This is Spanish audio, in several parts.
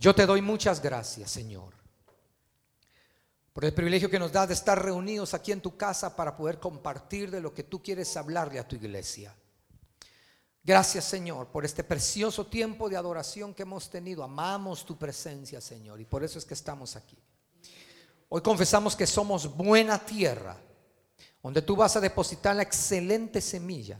Yo te doy muchas gracias, Señor, por el privilegio que nos da de estar reunidos aquí en tu casa para poder compartir de lo que tú quieres hablarle a tu iglesia. Gracias, Señor, por este precioso tiempo de adoración que hemos tenido. Amamos tu presencia, Señor, y por eso es que estamos aquí. Hoy confesamos que somos buena tierra, donde tú vas a depositar la excelente semilla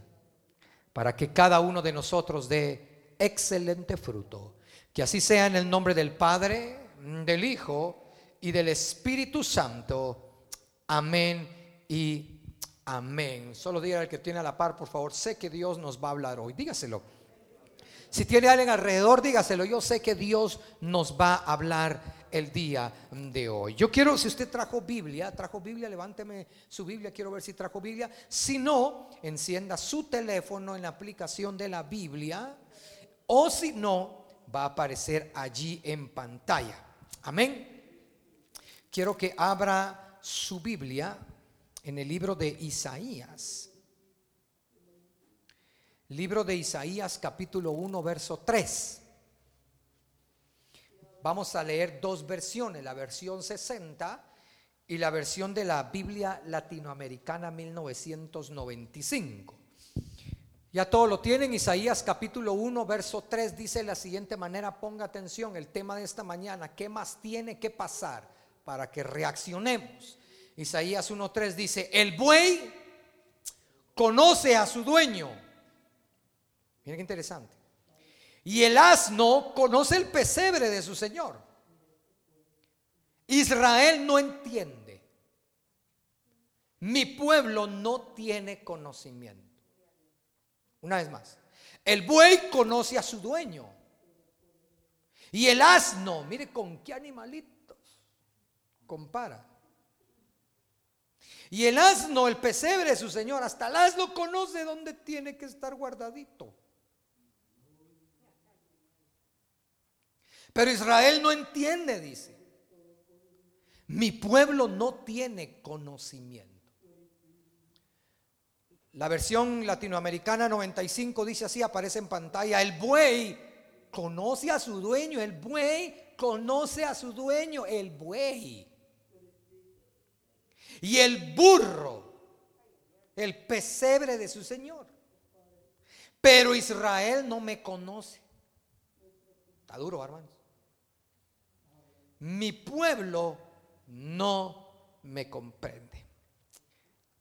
para que cada uno de nosotros dé excelente fruto. Que así sea en el nombre del Padre, del Hijo y del Espíritu Santo. Amén y amén. Solo diga al que tiene a la par, por favor, sé que Dios nos va a hablar hoy. Dígaselo. Si tiene alguien alrededor, dígaselo. Yo sé que Dios nos va a hablar el día de hoy. Yo quiero, si usted trajo Biblia, trajo Biblia, levánteme su Biblia, quiero ver si trajo Biblia. Si no, encienda su teléfono en la aplicación de la Biblia. O si no, va a aparecer allí en pantalla. Amén. Quiero que abra su Biblia en el libro de Isaías. Libro de Isaías capítulo 1, verso 3. Vamos a leer dos versiones, la versión 60 y la versión de la Biblia Latinoamericana 1995. Ya todo lo tienen. Isaías capítulo 1, verso 3 dice de la siguiente manera, ponga atención, el tema de esta mañana, ¿qué más tiene que pasar para que reaccionemos? Isaías 1.3 dice, el buey conoce a su dueño. Miren qué interesante. Y el asno conoce el pesebre de su señor. Israel no entiende. Mi pueblo no tiene conocimiento. Una vez más, el buey conoce a su dueño. Y el asno, mire con qué animalitos compara. Y el asno, el pesebre de su señor, hasta el asno conoce dónde tiene que estar guardadito. Pero Israel no entiende, dice. Mi pueblo no tiene conocimiento. La versión latinoamericana 95 dice así, aparece en pantalla, el buey conoce a su dueño, el buey conoce a su dueño, el buey. Y el burro, el pesebre de su señor. Pero Israel no me conoce. Está duro, hermanos. Mi pueblo no me comprende.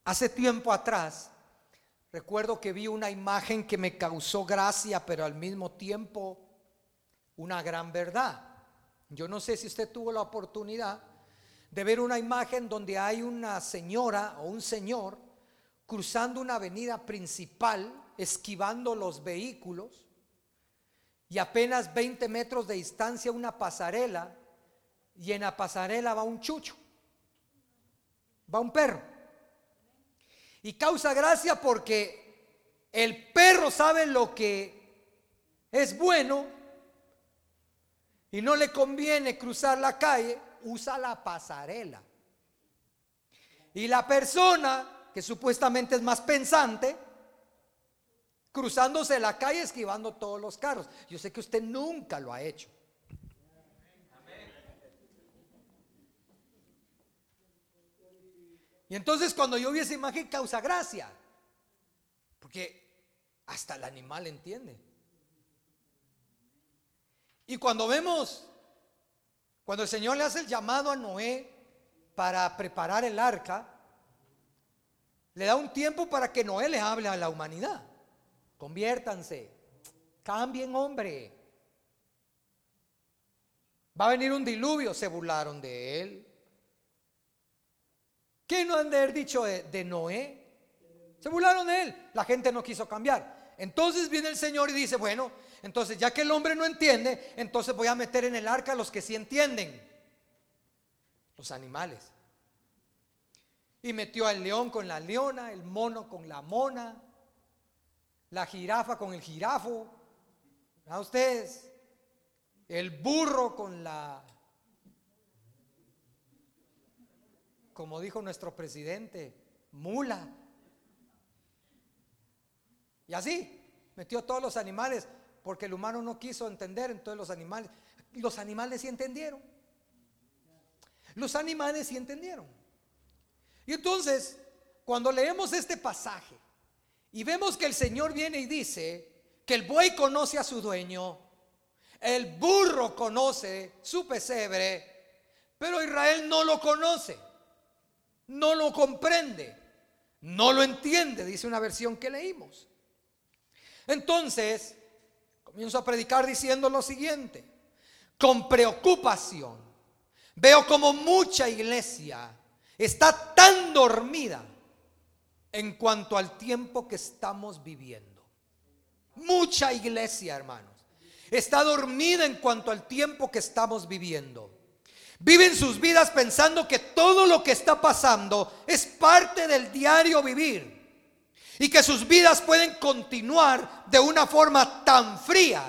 Hace tiempo atrás, Recuerdo que vi una imagen que me causó gracia, pero al mismo tiempo una gran verdad. Yo no sé si usted tuvo la oportunidad de ver una imagen donde hay una señora o un señor cruzando una avenida principal, esquivando los vehículos, y apenas 20 metros de distancia una pasarela, y en la pasarela va un chucho, va un perro. Y causa gracia porque el perro sabe lo que es bueno y no le conviene cruzar la calle, usa la pasarela. Y la persona que supuestamente es más pensante, cruzándose la calle esquivando todos los carros. Yo sé que usted nunca lo ha hecho. Y entonces cuando yo vi esa imagen causa gracia, porque hasta el animal entiende. Y cuando vemos, cuando el Señor le hace el llamado a Noé para preparar el arca, le da un tiempo para que Noé le hable a la humanidad. Conviértanse, cambien hombre. Va a venir un diluvio, se burlaron de él. ¿Qué no han de haber dicho de, Noé? Se burlaron de él. La gente no quiso cambiar. Entonces viene el Señor y dice, bueno, entonces ya que el hombre no entiende, entonces voy a meter en el arca a los que sí entienden. Los animales. Y metió al león con la leona, el mono con la mona, la jirafa con el jirafo. ¿A ustedes? El burro con la como dijo nuestro presidente, mula. Y así, metió todos los animales, porque el humano no quiso entender, entonces los animales, los animales sí entendieron. Los animales sí entendieron. Y entonces, cuando leemos este pasaje y vemos que el Señor viene y dice que el buey conoce a su dueño, el burro conoce su pesebre, pero Israel no lo conoce, no lo comprende, no lo entiende, dice una versión que leímos. Entonces, comienzo a predicar diciendo lo siguiente, con preocupación, veo como mucha iglesia está tan dormida en cuanto al tiempo que estamos viviendo. Mucha iglesia, hermanos, está dormida en cuanto al tiempo que estamos viviendo. Viven sus vidas pensando que todo lo que está pasando es parte del diario vivir y que sus vidas pueden continuar de una forma tan fría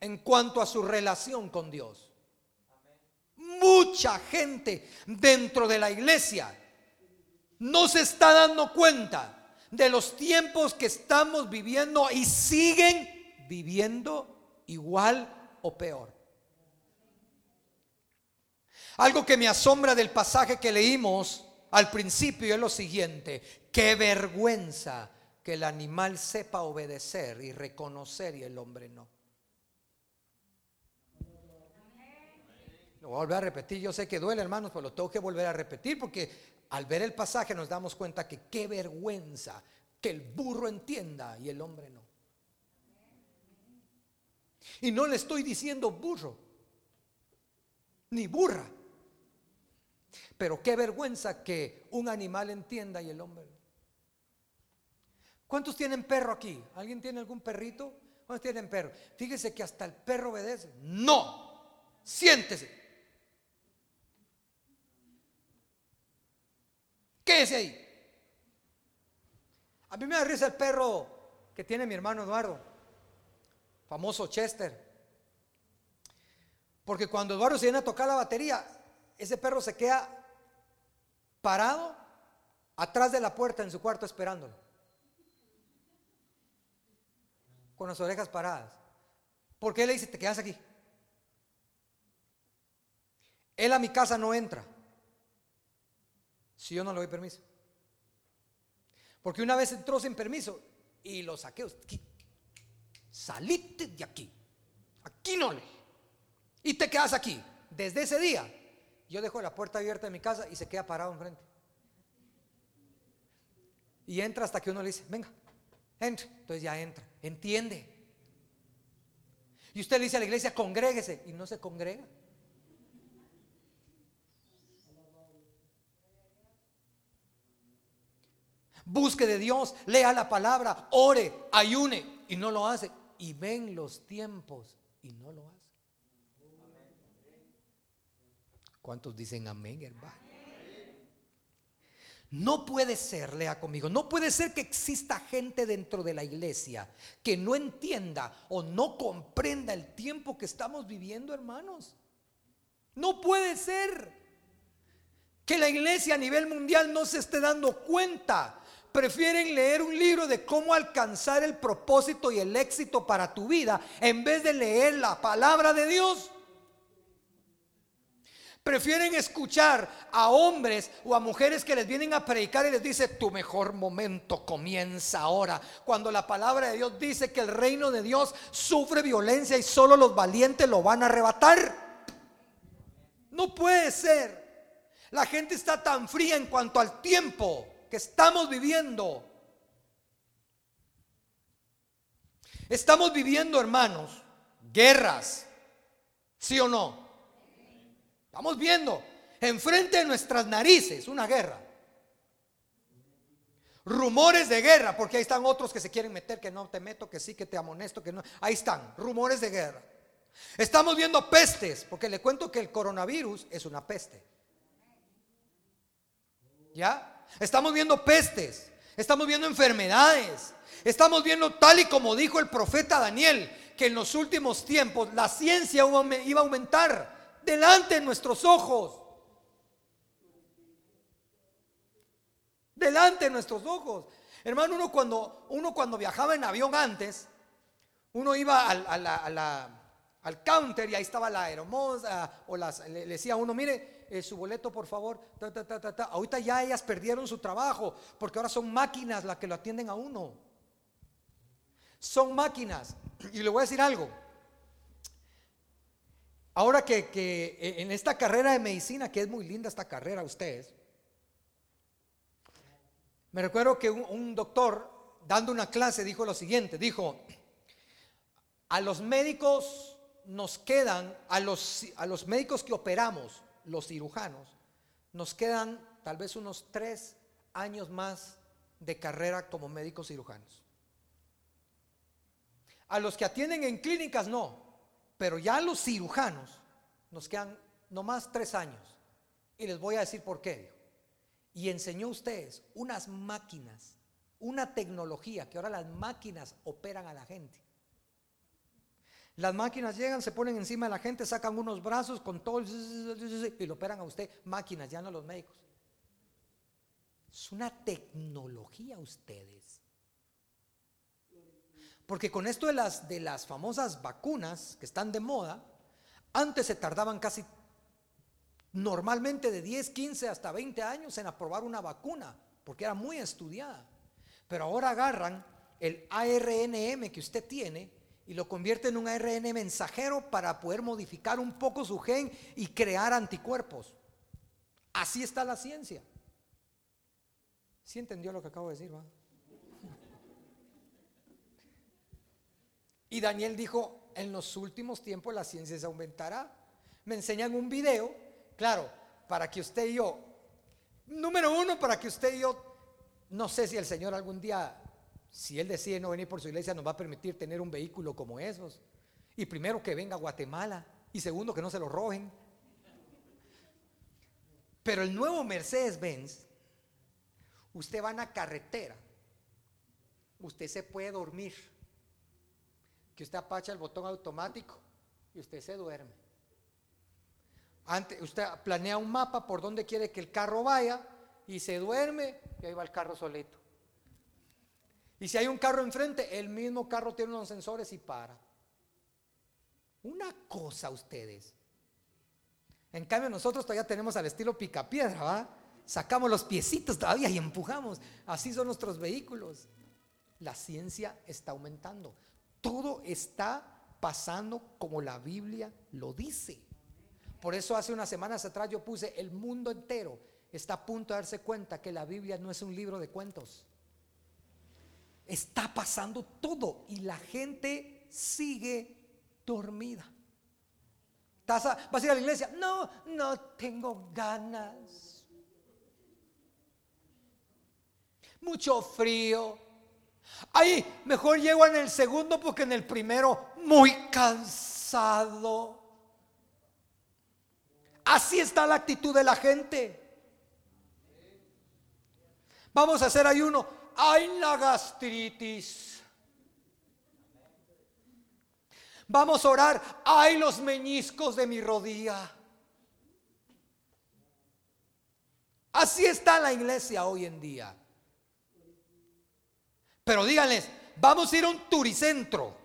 en cuanto a su relación con Dios. Mucha gente dentro de la iglesia no se está dando cuenta de los tiempos que estamos viviendo y siguen viviendo igual o peor. Algo que me asombra del pasaje que leímos al principio es lo siguiente, qué vergüenza que el animal sepa obedecer y reconocer y el hombre no. Lo voy a volver a repetir, yo sé que duele hermanos, pero lo tengo que volver a repetir porque al ver el pasaje nos damos cuenta que qué vergüenza que el burro entienda y el hombre no. Y no le estoy diciendo burro, ni burra. Pero qué vergüenza que un animal entienda y el hombre. ¿Cuántos tienen perro aquí? ¿Alguien tiene algún perrito? ¿Cuántos tienen perro? Fíjese que hasta el perro obedece. No, siéntese. Quédese ahí. A mí me da risa el perro que tiene mi hermano Eduardo, famoso Chester. Porque cuando Eduardo se viene a tocar la batería, ese perro se queda parado atrás de la puerta en su cuarto esperándolo. Con las orejas paradas. Porque él le dice, te quedas aquí. Él a mi casa no entra si yo no le doy permiso. Porque una vez entró sin permiso y lo saqué. Salite de aquí. Aquí no le. Y te quedas aquí. Desde ese día, yo dejo la puerta abierta de mi casa y se queda parado enfrente. Y entra hasta que uno le dice, venga, entra. Entonces ya entra. Entiende. Y usted le dice a la iglesia, congréguese. Y no se congrega. Busque de Dios, lea la palabra, ore, ayune y no lo hace. Y ven los tiempos y no lo hace. ¿Cuántos dicen amén, hermano? No puede ser, lea conmigo, no puede ser que exista gente dentro de la iglesia que no entienda o no comprenda el tiempo que estamos viviendo, hermanos. No puede ser que la iglesia a nivel mundial no se esté dando cuenta prefieren leer un libro de cómo alcanzar el propósito y el éxito para tu vida en vez de leer la palabra de Dios. Prefieren escuchar a hombres o a mujeres que les vienen a predicar y les dice, tu mejor momento comienza ahora. Cuando la palabra de Dios dice que el reino de Dios sufre violencia y solo los valientes lo van a arrebatar. No puede ser. La gente está tan fría en cuanto al tiempo que estamos viviendo. Estamos viviendo, hermanos, guerras, ¿sí o no? Estamos viendo enfrente de nuestras narices una guerra. Rumores de guerra, porque ahí están otros que se quieren meter, que no te meto, que sí, que te amonesto, que no. Ahí están, rumores de guerra. Estamos viendo pestes, porque le cuento que el coronavirus es una peste. ¿Ya? Estamos viendo pestes, estamos viendo enfermedades, estamos viendo tal y como dijo el profeta Daniel, que en los últimos tiempos la ciencia iba a aumentar delante de nuestros ojos. Delante de nuestros ojos. Hermano, uno cuando, uno cuando viajaba en avión antes, uno iba a, la, al counter y ahí estaba la hermosa, o las, le, decía a uno, mire, eh, su boleto por favor, ahorita ya ellas perdieron su trabajo, porque ahora son máquinas las que lo atienden a uno. Son máquinas. Y le voy a decir algo. Ahora que, que en esta carrera de medicina, que es muy linda esta carrera, ustedes, me recuerdo que un, doctor, dando una clase, dijo lo siguiente, dijo, a los médicos nos quedan, a los, a los médicos que operamos, los cirujanos, nos quedan tal vez unos tres años más de carrera como médicos cirujanos. A los que atienden en clínicas no, pero ya los cirujanos nos quedan nomás tres años. Y les voy a decir por qué y enseñó a ustedes unas máquinas, una tecnología que ahora las máquinas operan a la gente. Las máquinas llegan, se ponen encima de la gente, sacan unos brazos con todo y lo operan a usted. Máquinas, ya no los médicos. Es una tecnología ustedes. Porque con esto de las, de las famosas vacunas que están de moda, antes se tardaban casi normalmente de 10, 15 hasta 20 años en aprobar una vacuna, porque era muy estudiada. Pero ahora agarran el ARNM que usted tiene y lo convierten en un ARN mensajero para poder modificar un poco su gen y crear anticuerpos. Así está la ciencia. ¿Sí entendió lo que acabo de decir? Y Daniel dijo, en los últimos tiempos la ciencia se aumentará. Me enseñan un video Claro, para que usted y yo, número uno, para que usted y yo, no sé si el Señor algún día, si Él decide no venir por su iglesia, nos va a permitir tener un vehículo como esos. Y primero que venga a Guatemala y segundo que no se lo roben. Pero el nuevo Mercedes-Benz, usted va en la carretera, usted se puede dormir, que usted apacha el botón automático y usted se duerme usted planea un mapa por donde quiere que el carro vaya y se duerme y ahí va el carro solito. Y si hay un carro enfrente, el mismo carro tiene unos sensores y para. Una cosa ustedes. En cambio nosotros todavía tenemos al estilo picapiedra, ¿va? Sacamos los piecitos todavía y empujamos. Así son nuestros vehículos. La ciencia está aumentando. Todo está pasando como la Biblia lo dice. Por eso hace unas semanas atrás yo puse, el mundo entero está a punto de darse cuenta que la Biblia no es un libro de cuentos. Está pasando todo y la gente sigue dormida. ¿Vas a ir a la iglesia? No, no tengo ganas. Mucho frío. Ahí, mejor llego en el segundo porque en el primero muy cansado. Así está la actitud de la gente. Vamos a hacer ayuno. Hay la gastritis. Vamos a orar. Hay los meñiscos de mi rodilla. Así está la iglesia hoy en día. Pero díganles, vamos a ir a un turicentro.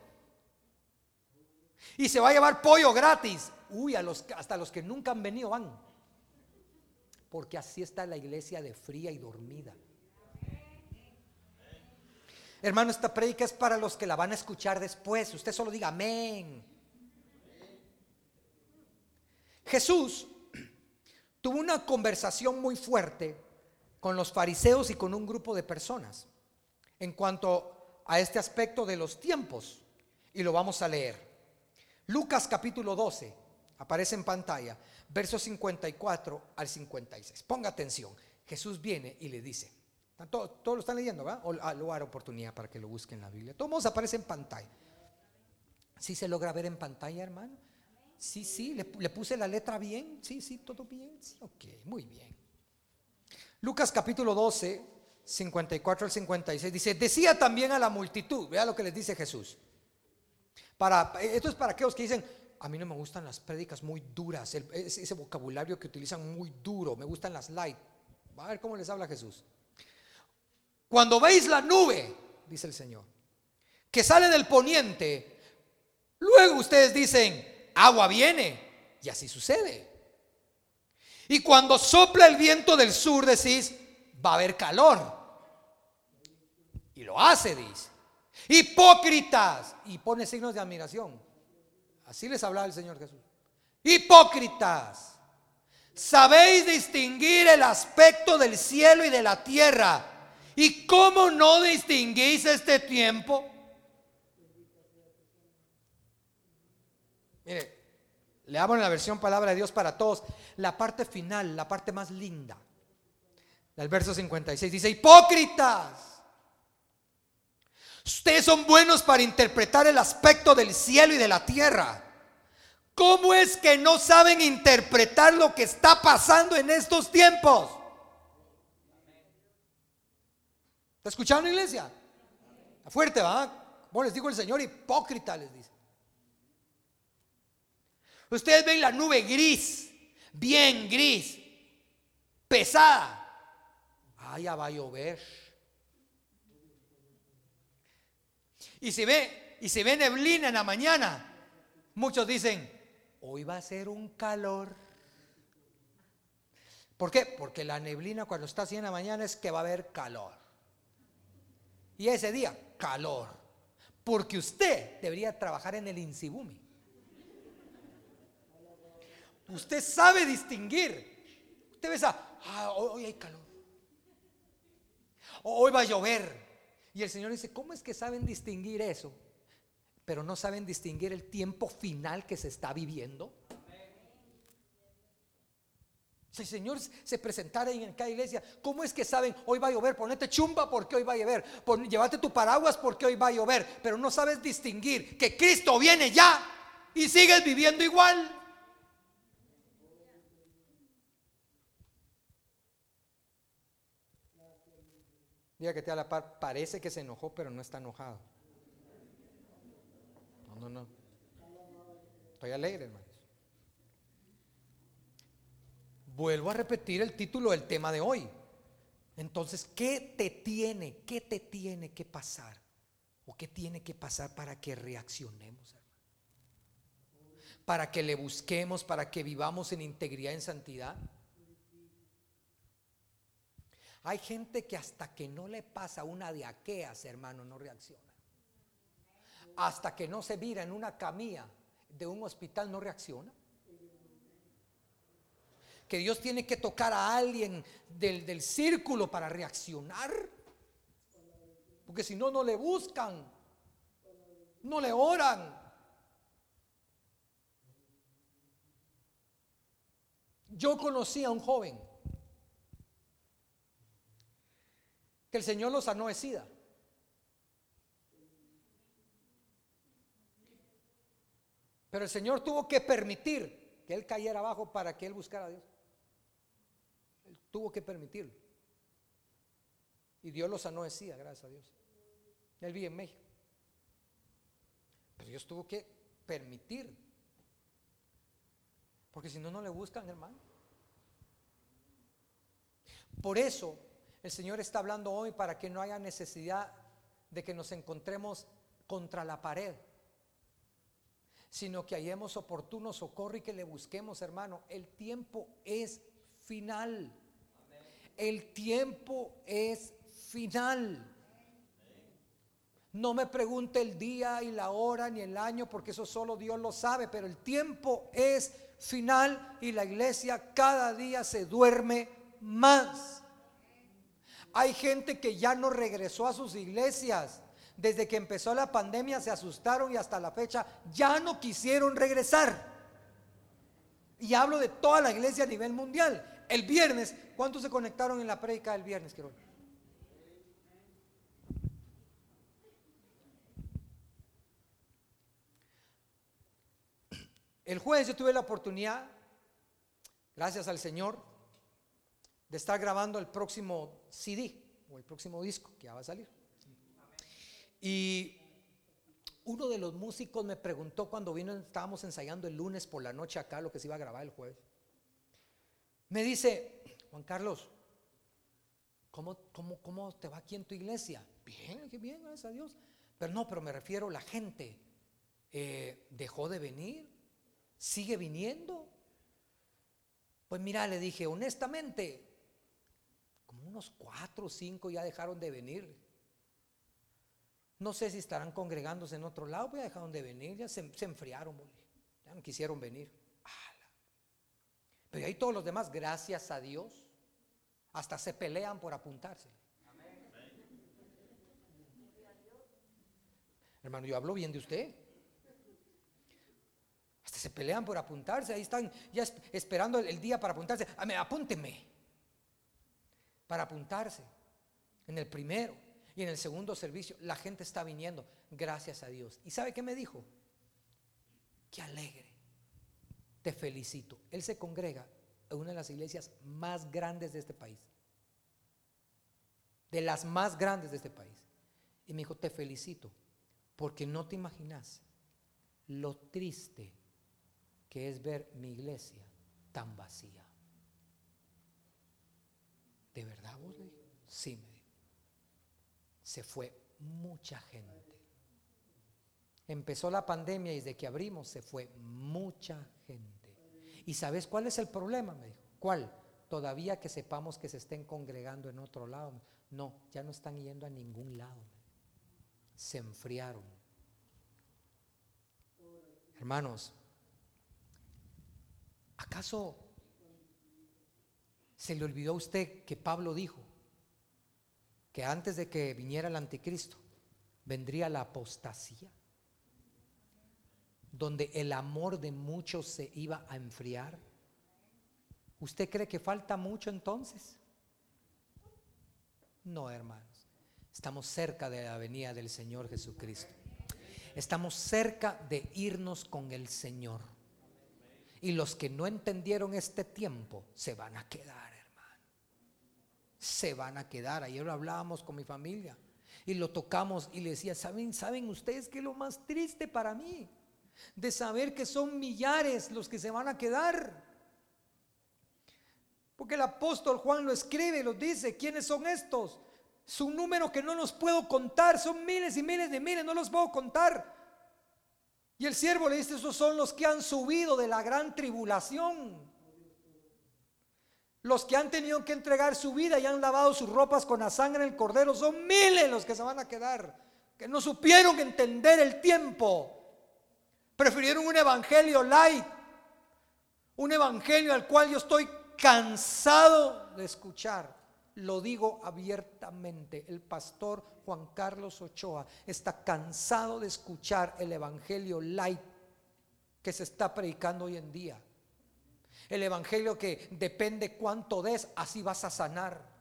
Y se va a llevar pollo gratis. Uy, a los, hasta los que nunca han venido van. Porque así está la iglesia de fría y dormida. Hermano, esta predica es para los que la van a escuchar después. Usted solo diga amén. Jesús tuvo una conversación muy fuerte con los fariseos y con un grupo de personas en cuanto a este aspecto de los tiempos. Y lo vamos a leer. Lucas capítulo 12, Aparece en pantalla, versos 54 al 56. Ponga atención. Jesús viene y le dice, todos lo están leyendo, ¿verdad? O ah, lo hará oportunidad para que lo busquen en la Biblia. Todos aparece en pantalla. ¿Sí se logra ver en pantalla, hermano? Sí, sí, le, puse la letra bien. Sí, sí, todo bien. ok, muy bien. Lucas capítulo 12, 54 al 56 dice, decía también a la multitud, vea lo que les dice Jesús. Para, esto es para aquellos que dicen, a mí no me gustan las prédicas muy duras, ese vocabulario que utilizan muy duro, me gustan las light. Va a ver cómo les habla Jesús. Cuando veis la nube, dice el Señor, que sale del poniente, Luego ustedes dicen, agua viene. Y así sucede. Y cuando sopla el viento del sur decís, va a haber calor. Y lo hace, dice. Hipócritas. Y pone signos de admiración. Así les hablaba el Señor Jesús. Hipócritas. Sabéis distinguir el aspecto del cielo y de la tierra. ¿Y cómo no distinguís este tiempo? Mire, le en la versión palabra de Dios para todos. La parte final, la parte más linda. Del verso 56 dice, hipócritas. Ustedes son buenos para interpretar el aspecto del cielo y de la tierra. ¿Cómo es que no saben interpretar lo que está pasando en estos tiempos? ¿Está escuchando, iglesia? Fuerte, ¿va? Bueno, les digo el Señor, hipócrita, les dice. Ustedes ven la nube gris, bien gris, pesada. Ah, ya va a llover. Y si ve, y si ve neblina en la mañana, muchos dicen, hoy va a ser un calor. ¿Por qué? Porque la neblina cuando está así en la mañana es que va a haber calor. Y ese día, calor. Porque usted debería trabajar en el Insibumi. Usted sabe distinguir. Usted ve ah, hoy hay calor. Hoy va a llover. Y el Señor dice, ¿cómo es que saben distinguir eso? Pero no saben distinguir el tiempo final que se está viviendo. Si el Señor se presentara en cada iglesia, ¿cómo es que saben hoy va a llover? Ponete chumba porque hoy va a llover. llévate tu paraguas porque hoy va a llover. Pero no sabes distinguir que Cristo viene ya y sigues viviendo igual. Diga que te a la par, parece que se enojó, pero no está enojado. No, no, no. Estoy alegre, hermanos. Vuelvo a repetir el título del tema de hoy. Entonces, ¿qué te tiene, qué te tiene que pasar? ¿O qué tiene que pasar para que reaccionemos, hermano? Para que le busquemos, para que vivamos en integridad, en santidad. Hay gente que hasta que no le pasa una de aqueas, hermano, no reacciona. Hasta que no se mira en una camilla de un hospital, no reacciona. Que Dios tiene que tocar a alguien del, del círculo para reaccionar. Porque si no, no le buscan. No le oran. Yo conocí a un joven que el Señor lo sanó. Pero el Señor tuvo que permitir que él cayera abajo para que él buscara a Dios. Él tuvo que permitirlo. Y Dios lo sanó gracias a Dios. Él vive en México. Pero Dios tuvo que permitir. Porque si no, no le buscan, hermano. Por eso el Señor está hablando hoy para que no haya necesidad de que nos encontremos contra la pared, sino que hallemos oportuno socorro y que le busquemos, hermano. El tiempo es final. El tiempo es final. No me pregunte el día y la hora ni el año, porque eso solo Dios lo sabe, pero el tiempo es final y la iglesia cada día se duerme más. Hay gente que ya no regresó a sus iglesias. Desde que empezó la pandemia se asustaron y hasta la fecha ya no quisieron regresar. Y hablo de toda la iglesia a nivel mundial. El viernes, ¿cuántos se conectaron en la prédica del viernes? El jueves yo tuve la oportunidad, gracias al Señor, de estar grabando el próximo CD o el próximo disco que ya va a salir. Y uno de los músicos me preguntó cuando vino, estábamos ensayando el lunes por la noche acá, lo que se iba a grabar el jueves. Me dice, Juan Carlos, ¿cómo, cómo, cómo te va aquí en tu iglesia? Bien, qué bien, gracias a Dios. Pero no, pero me refiero la gente. eh, dejó de venir, sigue viniendo. Pues mira, le dije, honestamente, unos cuatro o cinco ya dejaron de venir. No sé si estarán congregándose en otro lado, pero ya dejaron de venir, ya se, enfriaron, ya no quisieron venir. Pero ahí todos los demás, gracias a Dios, hasta se pelean por apuntarse. Hermano, yo hablo bien de usted. Hasta se pelean por apuntarse. Ahí están ya esperando el día para apuntarse. Apúnteme. Para apuntarse. En el primero y en el segundo servicio. La gente está viniendo. Gracias a Dios. ¿Y sabe qué me dijo? Qué alegre. Te felicito. Él se congrega en una de las iglesias más grandes de este país. De las más grandes de este país. Y me dijo, te felicito porque no te imaginas lo triste que es ver mi iglesia tan vacía. ¿De verdad vos le Sí, me dijo. Se fue mucha gente. Empezó la pandemia y desde que abrimos se fue mucha gente. ¿Y sabes cuál es el problema? Me dijo. ¿Cuál? Todavía que sepamos que se estén congregando en otro lado. No, ya no están yendo a ningún lado se enfriaron. Hermanos, ¿acaso se le olvidó a usted que Pablo dijo que antes de que viniera el anticristo vendría la apostasía? Donde el amor de muchos se iba a enfriar. ¿Usted cree que falta mucho entonces? No, hermano. Estamos cerca de la venida del Señor Jesucristo. Estamos cerca de irnos con el Señor. Y los que no entendieron este tiempo se van a quedar, hermano. Se van a quedar. Ayer lo hablábamos con mi familia y lo tocamos y le decía, ¿saben, ¿saben ustedes qué es lo más triste para mí? De saber que son millares los que se van a quedar. Porque el apóstol Juan lo escribe lo dice, ¿quiénes son estos? Es un número que no los puedo contar, son miles y miles de miles, no los puedo contar. Y el siervo le dice, esos son los que han subido de la gran tribulación. Los que han tenido que entregar su vida y han lavado sus ropas con la sangre del cordero, son miles los que se van a quedar, que no supieron entender el tiempo. Prefirieron un evangelio light, un evangelio al cual yo estoy cansado de escuchar lo digo abiertamente, el pastor Juan Carlos Ochoa está cansado de escuchar el Evangelio light que se está predicando hoy en día. El Evangelio que depende cuánto des, así vas a sanar.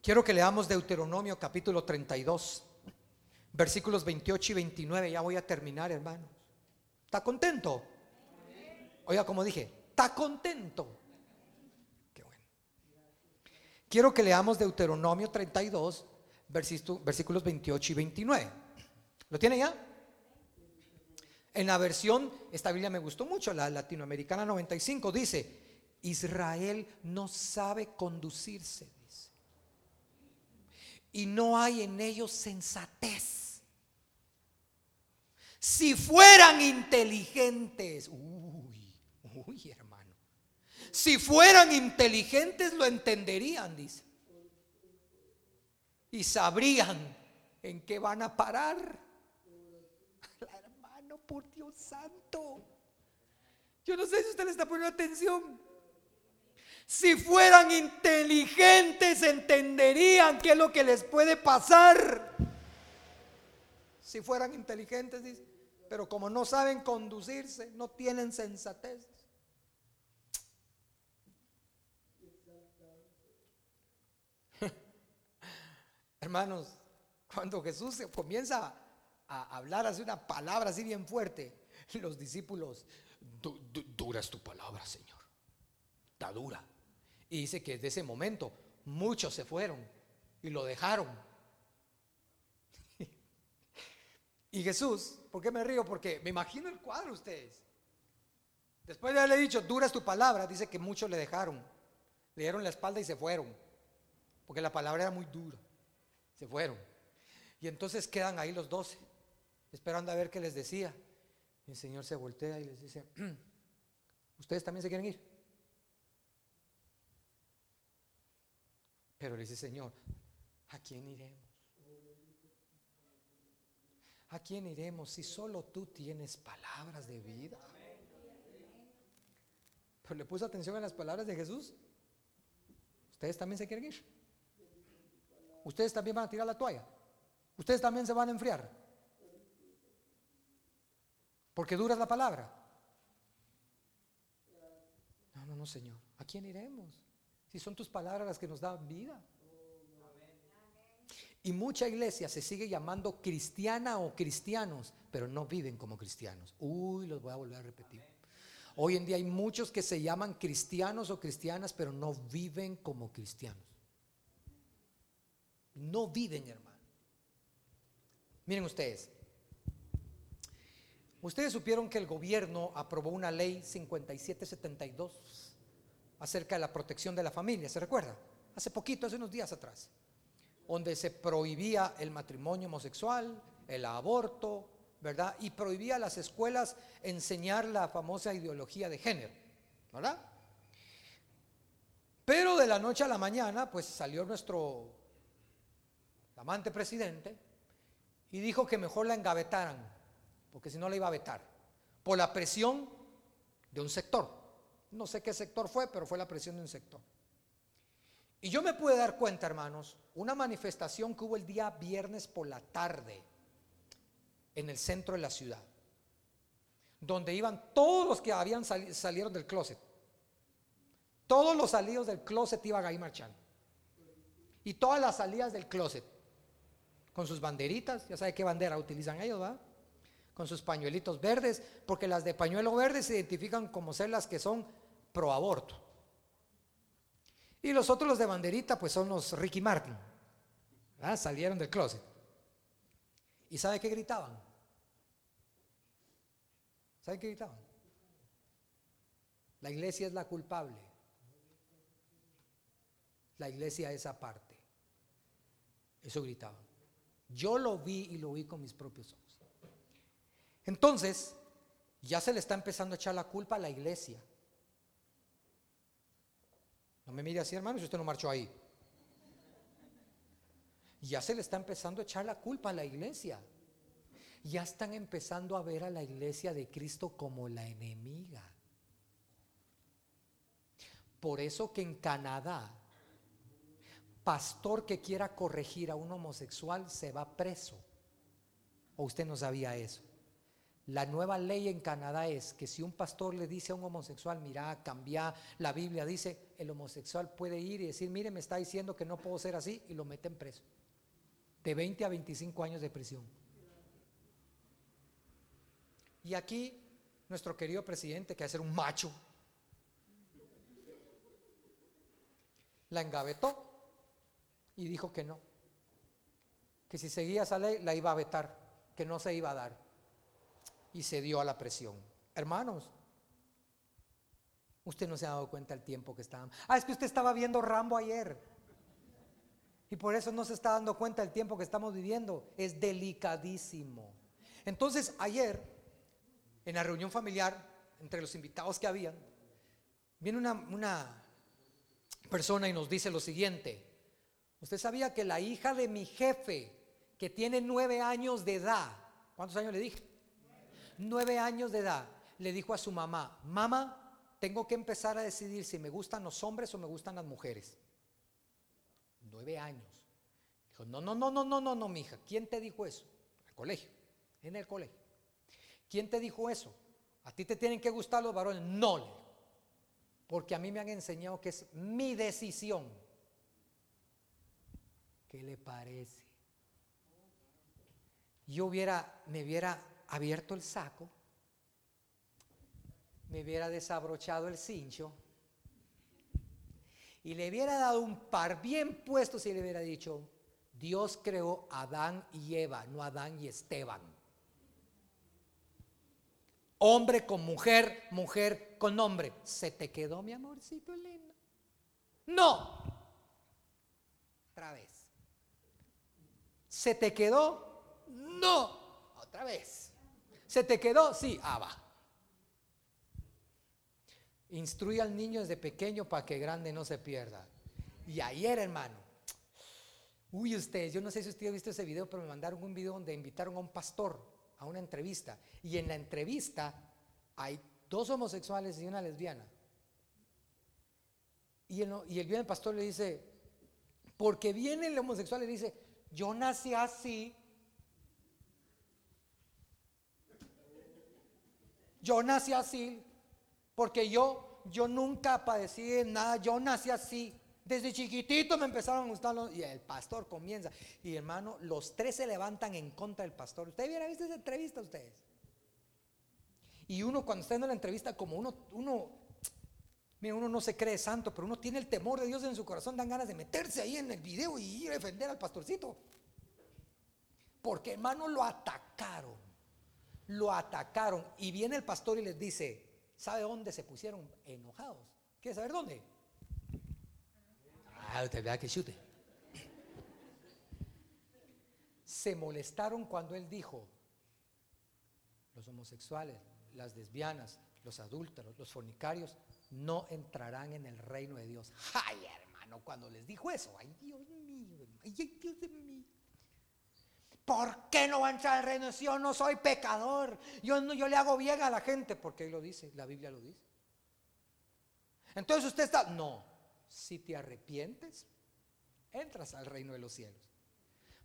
Quiero que leamos Deuteronomio capítulo 32 versículos 28 y 29. Ya voy a terminar, hermanos. ¿Está contento? Oiga, como dije, ¿está contento? Qué bueno. Quiero que leamos Deuteronomio 32, versículos 28 y 29. ¿Lo tiene ya? En la versión, esta Biblia me gustó mucho, la latinoamericana 95, dice, Israel no sabe conducirse, dice. Y no hay en ellos sensatez si fueran inteligentes, uy, uy, hermano. Si fueran inteligentes lo entenderían, dice. Y sabrían en qué van a parar. Hermano, por Dios santo. Yo no sé si usted le está poniendo atención. Si fueran inteligentes entenderían qué es lo que les puede pasar. Si fueran inteligentes, dice pero como no saben conducirse, no tienen sensatez. Hermanos, cuando Jesús comienza a hablar así una palabra así bien fuerte, los discípulos, dura es tu palabra, Señor. Está dura. Y dice que desde ese momento muchos se fueron y lo dejaron Y Jesús, ¿por qué me río? Porque me imagino el cuadro ustedes. Después de haberle dicho, dura es tu palabra, dice que muchos le dejaron. Le dieron la espalda y se fueron, porque la palabra era muy dura. Se fueron. Y entonces quedan ahí los doce, esperando a ver qué les decía. Y el Señor se voltea y les dice, ¿ustedes también se quieren ir? Pero le dice, Señor, ¿a quién iremos? ¿A quién iremos si solo tú tienes palabras de vida? Pero le puso atención a las palabras de Jesús. Ustedes también se quieren ir. Ustedes también van a tirar la toalla. Ustedes también se van a enfriar. Porque dura la palabra. No, no, no, Señor. ¿A quién iremos? Si son tus palabras las que nos dan vida. Y mucha iglesia se sigue llamando cristiana o cristianos, pero no viven como cristianos. Uy, los voy a volver a repetir. Hoy en día hay muchos que se llaman cristianos o cristianas, pero no viven como cristianos. No viven, hermano. Miren ustedes. Ustedes supieron que el gobierno aprobó una ley 5772 acerca de la protección de la familia, ¿se recuerda? Hace poquito, hace unos días atrás, donde se prohibía el matrimonio homosexual, el aborto, ¿verdad? Y prohibía a las escuelas enseñar la famosa ideología de género, ¿verdad? Pero de la noche a la mañana, pues salió nuestro amante presidente y dijo que mejor la engavetaran, porque si no la iba a vetar, por la presión de un sector. No sé qué sector fue, pero fue la presión de un sector. Y yo me pude dar cuenta, hermanos, una manifestación que hubo el día viernes por la tarde en el centro de la ciudad, donde iban todos los que habían salieron del closet. Todos los salidos del closet iban ahí marchando. Y todas las salidas del closet, con sus banderitas, ya sabe qué bandera utilizan ellos, ¿va? Con sus pañuelitos verdes, porque las de pañuelo verde se identifican como ser las que son pro aborto. Y los otros, los de banderita, pues son los Ricky Martin. Salieron del closet. ¿Y sabe qué gritaban? ¿Sabe qué gritaban? La iglesia es la culpable. La iglesia es aparte. Eso gritaban. Yo lo vi y lo vi con mis propios ojos. Entonces, ya se le está empezando a echar la culpa a la iglesia. No me mire así, hermano, si usted no marchó ahí. Ya se le está empezando a echar la culpa a la iglesia. Ya están empezando a ver a la iglesia de Cristo como la enemiga. Por eso que en Canadá, pastor que quiera corregir a un homosexual se va preso. ¿O usted no sabía eso? La nueva ley en Canadá es que si un pastor le dice a un homosexual, mira, cambia, la Biblia dice, el homosexual puede ir y decir, mire, me está diciendo que no puedo ser así y lo meten preso. De 20 a 25 años de prisión. Y aquí nuestro querido presidente, que hace un macho, la engavetó y dijo que no. Que si seguía esa ley la iba a vetar, que no se iba a dar y se dio a la presión. Hermanos, usted no se ha dado cuenta el tiempo que estaban. Ah, es que usted estaba viendo Rambo ayer. Y por eso no se está dando cuenta el tiempo que estamos viviendo. Es delicadísimo. Entonces, ayer, en la reunión familiar, entre los invitados que habían, viene una persona y nos dice lo siguiente. Usted sabía que la hija de mi jefe, que tiene nueve años de edad, ¿cuántos años le dije? Nueve años de edad, le dijo a su mamá, mamá, tengo que empezar a decidir si me gustan los hombres o me gustan las mujeres. Nueve años. Dijo, no, no, no, no, no, no, no, mija. ¿Quién te dijo eso? El colegio. En el colegio. ¿Quién te dijo eso? ¿A ti te tienen que gustar los varones? No, porque a mí me han enseñado que es mi decisión. ¿Qué le parece? Yo hubiera, me hubiera abierto el saco, me hubiera desabrochado el cincho y le hubiera dado un par bien puesto si le hubiera dicho, Dios creó a Adán y Eva, no Adán y Esteban. Hombre con mujer, mujer con hombre. ¿Se te quedó mi amorcito lindo? No. Otra vez. ¿Se te quedó? No. Otra vez. ¿Se te quedó? Sí. Ah, va. Instruye al niño desde pequeño para que grande no se pierda. Y ayer, hermano, uy, ustedes, yo no sé si usted ha visto ese video, pero me mandaron un video donde invitaron a un pastor a una entrevista. Y en la entrevista hay dos homosexuales y una lesbiana. Y el, bien pastor le dice, porque viene el homosexual y dice, yo nací así. Yo nací así. Porque yo, yo nunca padecí nada, yo nací así. Desde chiquitito me empezaron a gustar los, y el pastor comienza. Y hermano, los tres se levantan en contra del pastor. ¿Usted hubiera visto esa entrevista ustedes? Y uno cuando está en la entrevista, como uno, uno, mira, uno no se cree santo, pero uno tiene el temor de Dios en su corazón, dan ganas de meterse ahí en el video y ir a defender al pastorcito. Porque hermano lo atacaron, lo atacaron. Y viene el pastor y les dice, ¿Sabe dónde se pusieron enojados? ¿Quiere saber dónde? Ah, usted vea que chute. Se molestaron cuando él dijo, los homosexuales, las lesbianas, los adúlteros, los fornicarios, no entrarán en el reino de Dios. Ay, hermano, cuando les dijo eso, ay, Dios mío, ay, Dios mío. ¿Por qué no va a entrar al reino? Si yo no soy pecador. Yo, no, le hago bien a la gente. Porque él lo dice, la Biblia lo dice. Entonces usted está, no, si te arrepientes, entras al reino de los cielos.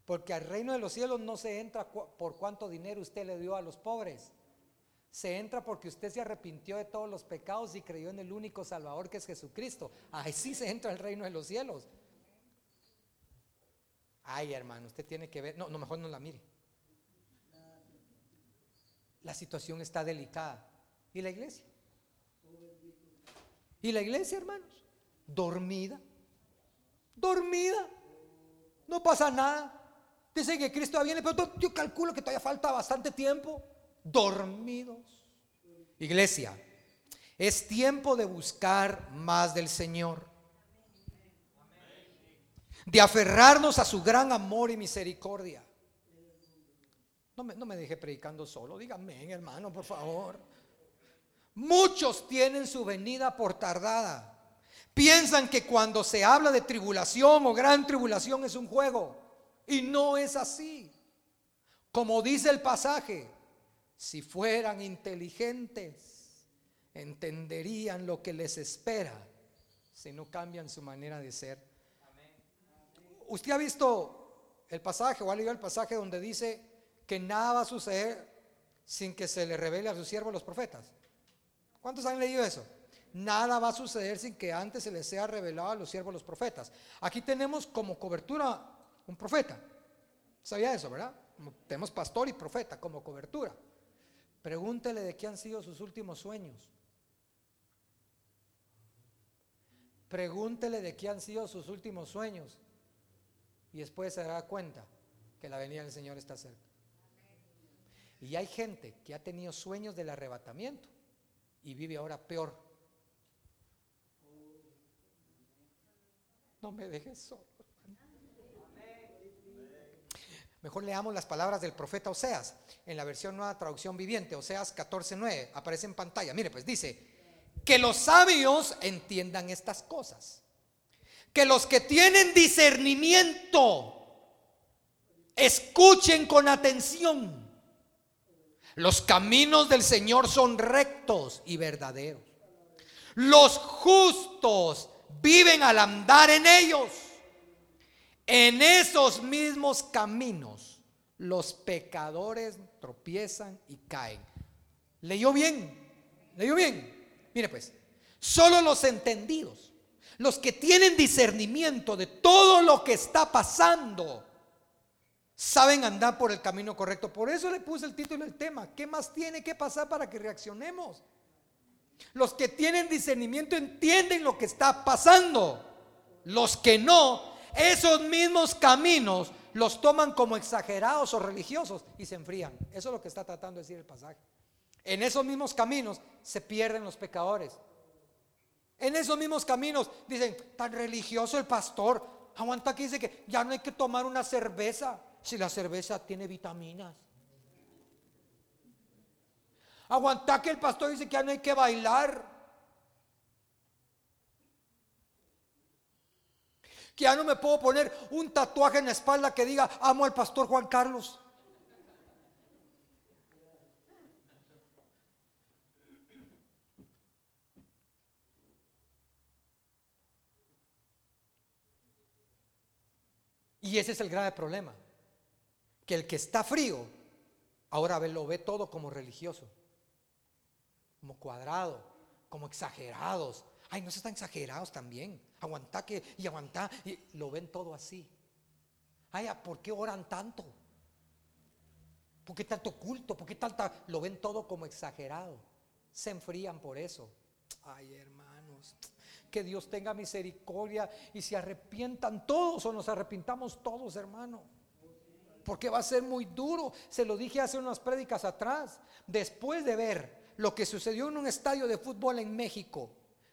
Porque al reino de los cielos no se entra por cuánto dinero usted le dio a los pobres. Se entra porque usted se arrepintió de todos los pecados y creyó en el único Salvador que es Jesucristo. Ahí sí se entra al reino de los cielos. Ay, hermano, usted tiene que ver. No, no, mejor no la mire. La situación está delicada. ¿Y la iglesia? ¿Y la iglesia, hermanos? Dormida. Dormida. No pasa nada. Dice que Cristo viene, pero yo calculo que todavía falta bastante tiempo. Dormidos. Iglesia, es tiempo de buscar más del Señor de aferrarnos a su gran amor y misericordia. No me, no deje predicando solo, díganme, hermano, por favor. Muchos tienen su venida por tardada. Piensan que cuando se habla de tribulación o gran tribulación es un juego. Y no es así. Como dice el pasaje, si fueran inteligentes, entenderían lo que les espera si no cambian su manera de ser usted ha visto el pasaje o ha leído el pasaje donde dice que nada va a suceder sin que se le revele a sus siervos los profetas. ¿Cuántos han leído eso? Nada va a suceder sin que antes se les sea revelado a los siervos los profetas. Aquí tenemos como cobertura un profeta. ¿Sabía eso, verdad? Tenemos pastor y profeta como cobertura. Pregúntele de qué han sido sus últimos sueños. Pregúntele de qué han sido sus últimos sueños y después se dará cuenta que la venida del Señor está cerca. Y hay gente que ha tenido sueños del arrebatamiento y vive ahora peor. No me dejes solo. Mejor leamos las palabras del profeta Oseas en la versión nueva traducción viviente, Oseas 14:9, aparece en pantalla. Mire, pues dice, que los sabios entiendan estas cosas que los que tienen discernimiento escuchen con atención. Los caminos del Señor son rectos y verdaderos. Los justos viven al andar en ellos. En esos mismos caminos los pecadores tropiezan y caen. ¿Leyó bien? ¿Leyó bien? Mire pues, solo los entendidos los que tienen discernimiento de todo lo que está pasando, saben andar por el camino correcto. Por eso le puse el título del tema. ¿Qué más tiene que pasar para que reaccionemos? Los que tienen discernimiento entienden lo que está pasando. Los que no, esos mismos caminos los toman como exagerados o religiosos y se enfrían. Eso es lo que está tratando de decir el pasaje. En esos mismos caminos se pierden los pecadores En esos mismos caminos dicen, tan religioso el pastor. Aguanta que dice que ya no hay que tomar una cerveza si la cerveza tiene vitaminas. Aguanta que el pastor dice que ya no hay que bailar. Que ya no me puedo poner un tatuaje en la espalda que diga amo al pastor Juan Carlos. Y ese es el grave problema. Que el que está frío, ahora lo ve todo como religioso, como cuadrado, como exagerados. Ay, no se están exagerados también. Aguantá que y aguantá y lo ven todo así. Ay, ¿por qué oran tanto? ¿Por qué tanto culto? ¿Por qué tanta? Lo ven todo como exagerado. Se enfrían por eso. Ay, hermanos que Dios tenga misericordia y se arrepientan todos o nos arrepintamos todos, hermano. Porque va a ser muy duro. Se lo dije hace unas prédicas atrás. Después de ver lo que sucedió en un estadio de fútbol en México,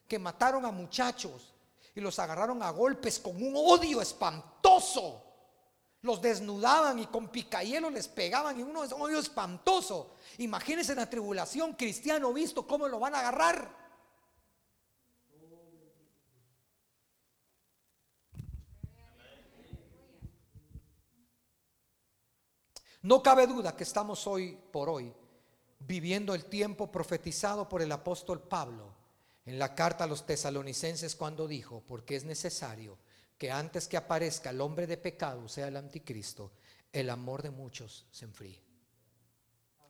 que mataron a muchachos y los agarraron a golpes con un odio espantoso. Los desnudaban y con picayelo les pegaban y uno es un odio espantoso. Imagínense la tribulación cristiano visto cómo lo van a agarrar. No cabe duda que estamos hoy por hoy viviendo el tiempo profetizado por el apóstol Pablo en la carta a los tesalonicenses cuando dijo, porque es necesario que antes que aparezca el hombre de pecado, sea el anticristo, el amor de muchos se enfríe.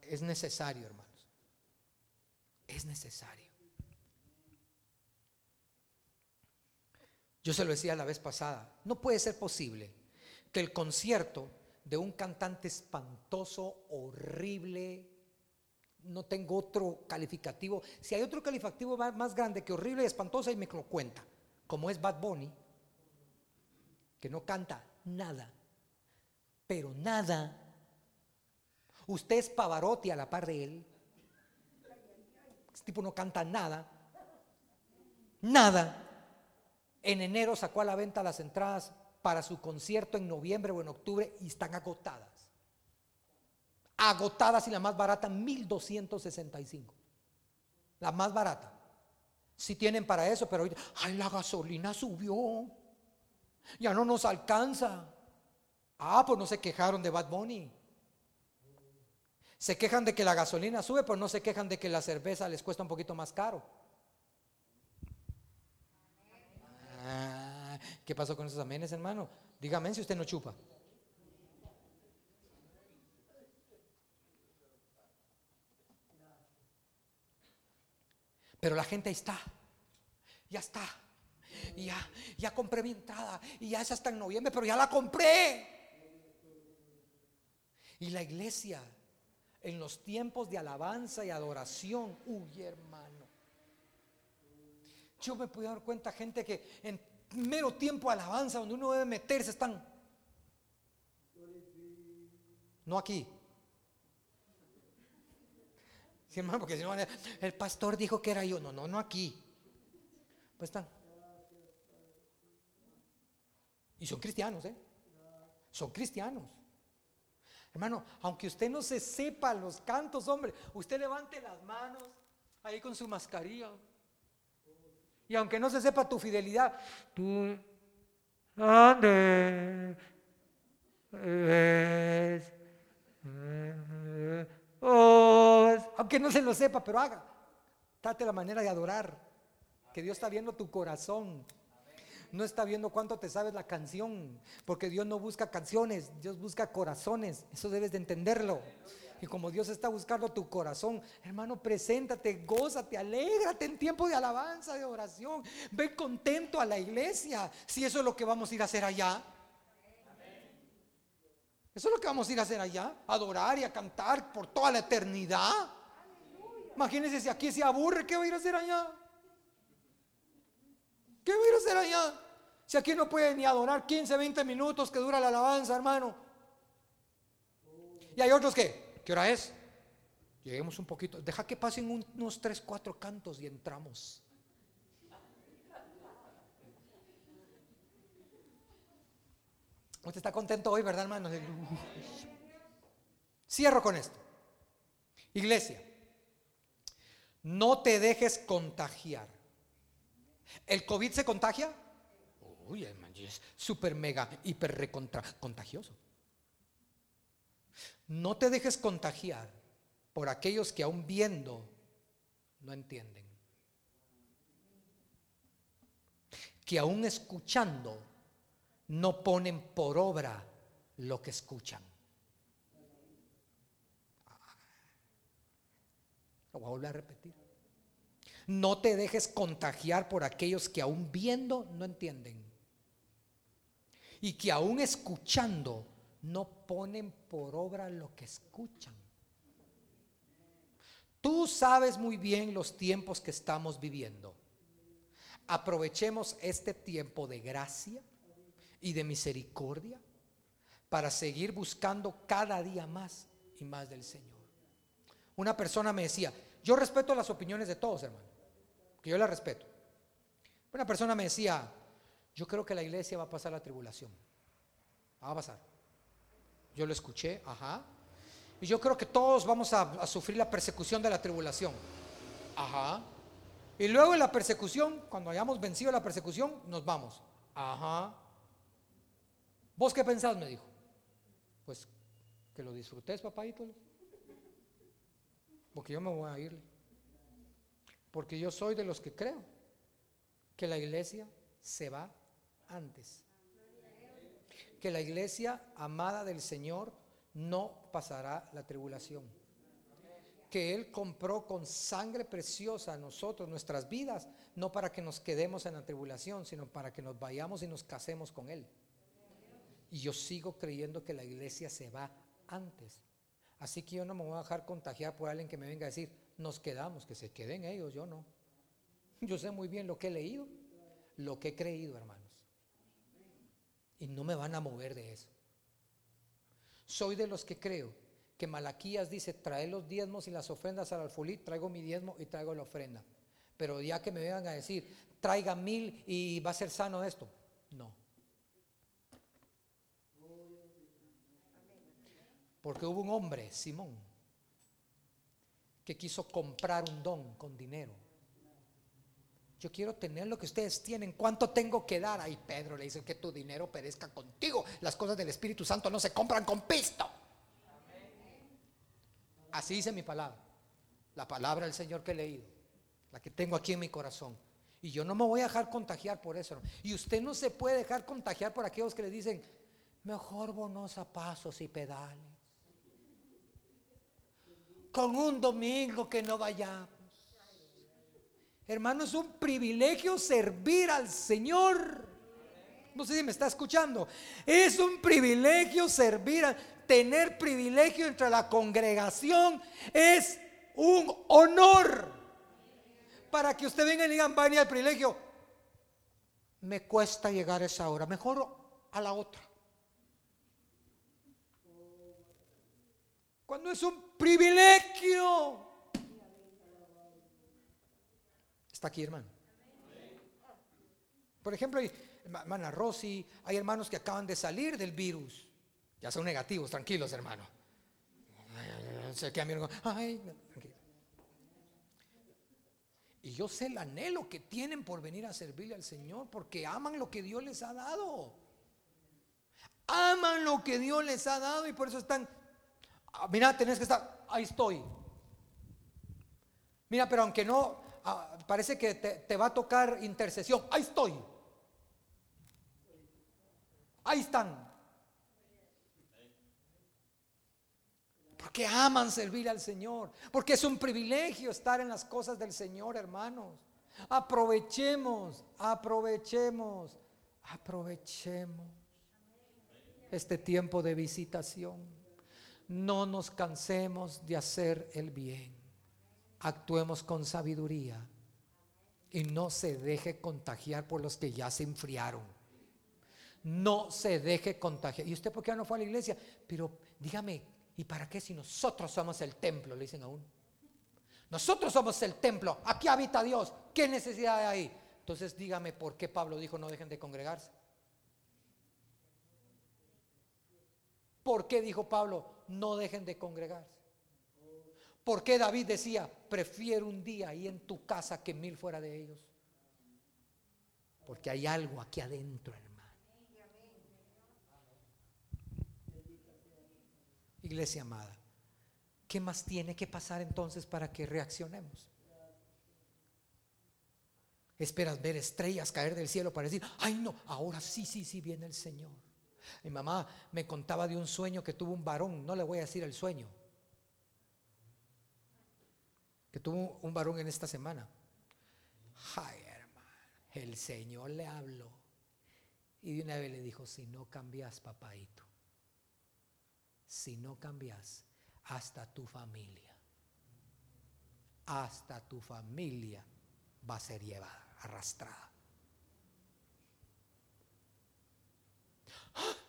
Es necesario, hermanos. Es necesario. Yo se lo decía la vez pasada, no puede ser posible que el concierto de un cantante espantoso, horrible. No tengo otro calificativo. Si hay otro calificativo más grande que horrible y espantoso, y me lo cuenta. Como es Bad Bunny, que no canta nada. Pero nada. Usted es Pavarotti a la par de él. Este tipo no canta nada. Nada. En enero sacó a la venta las entradas para su concierto en noviembre o en octubre y están agotadas. Agotadas y la más barata, 1265. La más barata. Si tienen para eso, pero ay, la gasolina subió. Ya no nos alcanza. Ah, pues no se quejaron de Bad Bunny. Se quejan de que la gasolina sube, pero no se quejan de que la cerveza les cuesta un poquito más caro. ¿Qué pasó con esos amenes, hermano? Dígame si usted no chupa. Pero la gente ahí está. Ya está. Ya, ya compré mi entrada. Y ya es hasta en noviembre, pero ya la compré. Y la iglesia, en los tiempos de alabanza y adoración, uy hermano. Yo me pude dar cuenta, gente, que en mero tiempo alabanza donde uno debe meterse están. No aquí. hermano, porque si no, el pastor dijo que era yo. No, no, no aquí. Pues están. Y son cristianos, ¿eh? Son cristianos. Hermano, aunque usted no se sepa los cantos, hombre, usted levante las manos ahí con su mascarilla. Y aunque no se sepa tu fidelidad, tú, ¿dónde aunque no se lo sepa, pero haga. Trate la manera de adorar. Que Dios está viendo tu corazón. No está viendo cuánto te sabes la canción. Porque Dios no busca canciones, Dios busca corazones. Eso debes de entenderlo. Y como Dios está buscando tu corazón, hermano, preséntate, gózate, alégrate en tiempo de alabanza, de oración. Ven contento a la iglesia, si eso es lo que vamos a ir a hacer allá. Eso es lo que vamos a ir a hacer allá, adorar y a cantar por toda la eternidad. Imagínense si aquí se aburre, ¿qué va a ir a hacer allá? ¿Qué va a ir a hacer allá? Si aquí no puede ni adorar 15, 20 minutos que dura la alabanza, hermano. Y hay otros que, ¿Qué hora es? Lleguemos un poquito. Deja que pasen unos tres, cuatro cantos y entramos. Usted está contento hoy, ¿verdad, hermano? Cierro con esto. Iglesia, no te dejes contagiar. ¿El COVID se contagia? Uy, hermano, es súper mega, hiper recontra contagioso. No te dejes contagiar por aquellos que aún viendo no entienden. Que aún escuchando no ponen por obra lo que escuchan. Lo voy a volver a repetir. No te dejes contagiar por aquellos que aún viendo no entienden. Y que aún escuchando no ponen por obra lo que escuchan. Tú sabes muy bien los tiempos que estamos viviendo. Aprovechemos este tiempo de gracia y de misericordia para seguir buscando cada día más y más del Señor. Una persona me decía, yo respeto las opiniones de todos, hermano, que yo las respeto. Una persona me decía, yo creo que la iglesia va a pasar la tribulación. Va a pasar. Yo lo escuché, ajá. Y yo creo que todos vamos a, sufrir la persecución de la tribulación. Ajá. Y luego en la persecución, cuando hayamos vencido la persecución, nos vamos. Ajá. ¿Vos qué pensás? Me dijo. Pues que lo disfrutes, papadito. Porque yo me voy a ir. Porque yo soy de los que creo que la iglesia se va antes. Que la iglesia amada del Señor no pasará la tribulación. Que Él compró con sangre preciosa a nosotros, nuestras vidas, no para que nos quedemos en la tribulación, sino para que nos vayamos y nos casemos con Él. Y yo sigo creyendo que la iglesia se va antes. Así que yo no me voy a dejar contagiar por alguien que me venga a decir, nos quedamos, que se queden ellos, yo no. Yo sé muy bien lo que he leído, lo que he creído, hermanos. Y no me van a mover de eso. Soy de los que creo que Malaquías dice, trae los diezmos y las ofrendas al alfolí, traigo mi diezmo y traigo la ofrenda. Pero ya que me vengan a decir, traiga mil y va a ser sano esto, no. Porque hubo un hombre, Simón, que quiso comprar un don con dinero. Yo quiero tener lo que ustedes tienen. ¿Cuánto tengo que dar? Ahí Pedro le dice que tu dinero perezca contigo. Las cosas del Espíritu Santo no se compran con pisto. Así dice mi palabra. La palabra del Señor que he leído. La que tengo aquí en mi corazón. Y yo no me voy a dejar contagiar por eso. Y usted no se puede dejar contagiar por aquellos que le dicen, mejor bonos a pasos y pedales con un domingo que no vayamos. Hermano, es un privilegio servir al Señor. No sé si me está escuchando. Es un privilegio servir, tener privilegio entre la congregación. Es un honor. Para que usted venga y digan, vaya al privilegio. Me cuesta llegar a esa hora. Mejor a la otra. Cuando es un privilegio. Está aquí, hermano. Por ejemplo, hermana Rosy, hay hermanos que acaban de salir del virus. Ya son negativos, tranquilos, hermano. Se ay, Y yo sé el anhelo que tienen por venir a servirle al Señor, porque aman lo que Dios les ha dado. Aman lo que Dios les ha dado y por eso están Ah, mira, tenés que estar, ahí estoy. Mira, pero aunque no, ah, parece que te, va a tocar intercesión, ahí estoy. Ahí están. Porque aman servir al Señor. Porque es un privilegio estar en las cosas del Señor, hermanos. Aprovechemos, aprovechemos, aprovechemos este tiempo de visitación no nos cansemos de hacer el bien. Actuemos con sabiduría y no se deje contagiar por los que ya se enfriaron. No se deje contagiar. ¿Y usted por qué no fue a la iglesia? Pero dígame, ¿y para qué si nosotros somos el templo? Le dicen aún. Nosotros somos el templo. Aquí habita Dios. ¿Qué necesidad hay? Entonces dígame por qué Pablo dijo no dejen de congregarse. ¿Por qué dijo Pablo, no dejen de congregarse? ¿Por qué David decía, prefiero un día ahí en tu casa que mil fuera de ellos? Porque hay algo aquí adentro, hermano. Iglesia amada, ¿qué más tiene que pasar entonces para que reaccionemos? Esperas ver estrellas caer del cielo para decir, ay no, ahora sí, sí, sí viene el Señor. Mi mamá me contaba de un sueño que tuvo un varón, no le voy a decir el sueño, tuvo un varón en esta semana. Hermano, el Señor le habló. Y de una vez le dijo, si no cambias, papadito, si no cambias, hasta tu familia, hasta tu familia va a ser llevada, arrastrada. ¡Ah!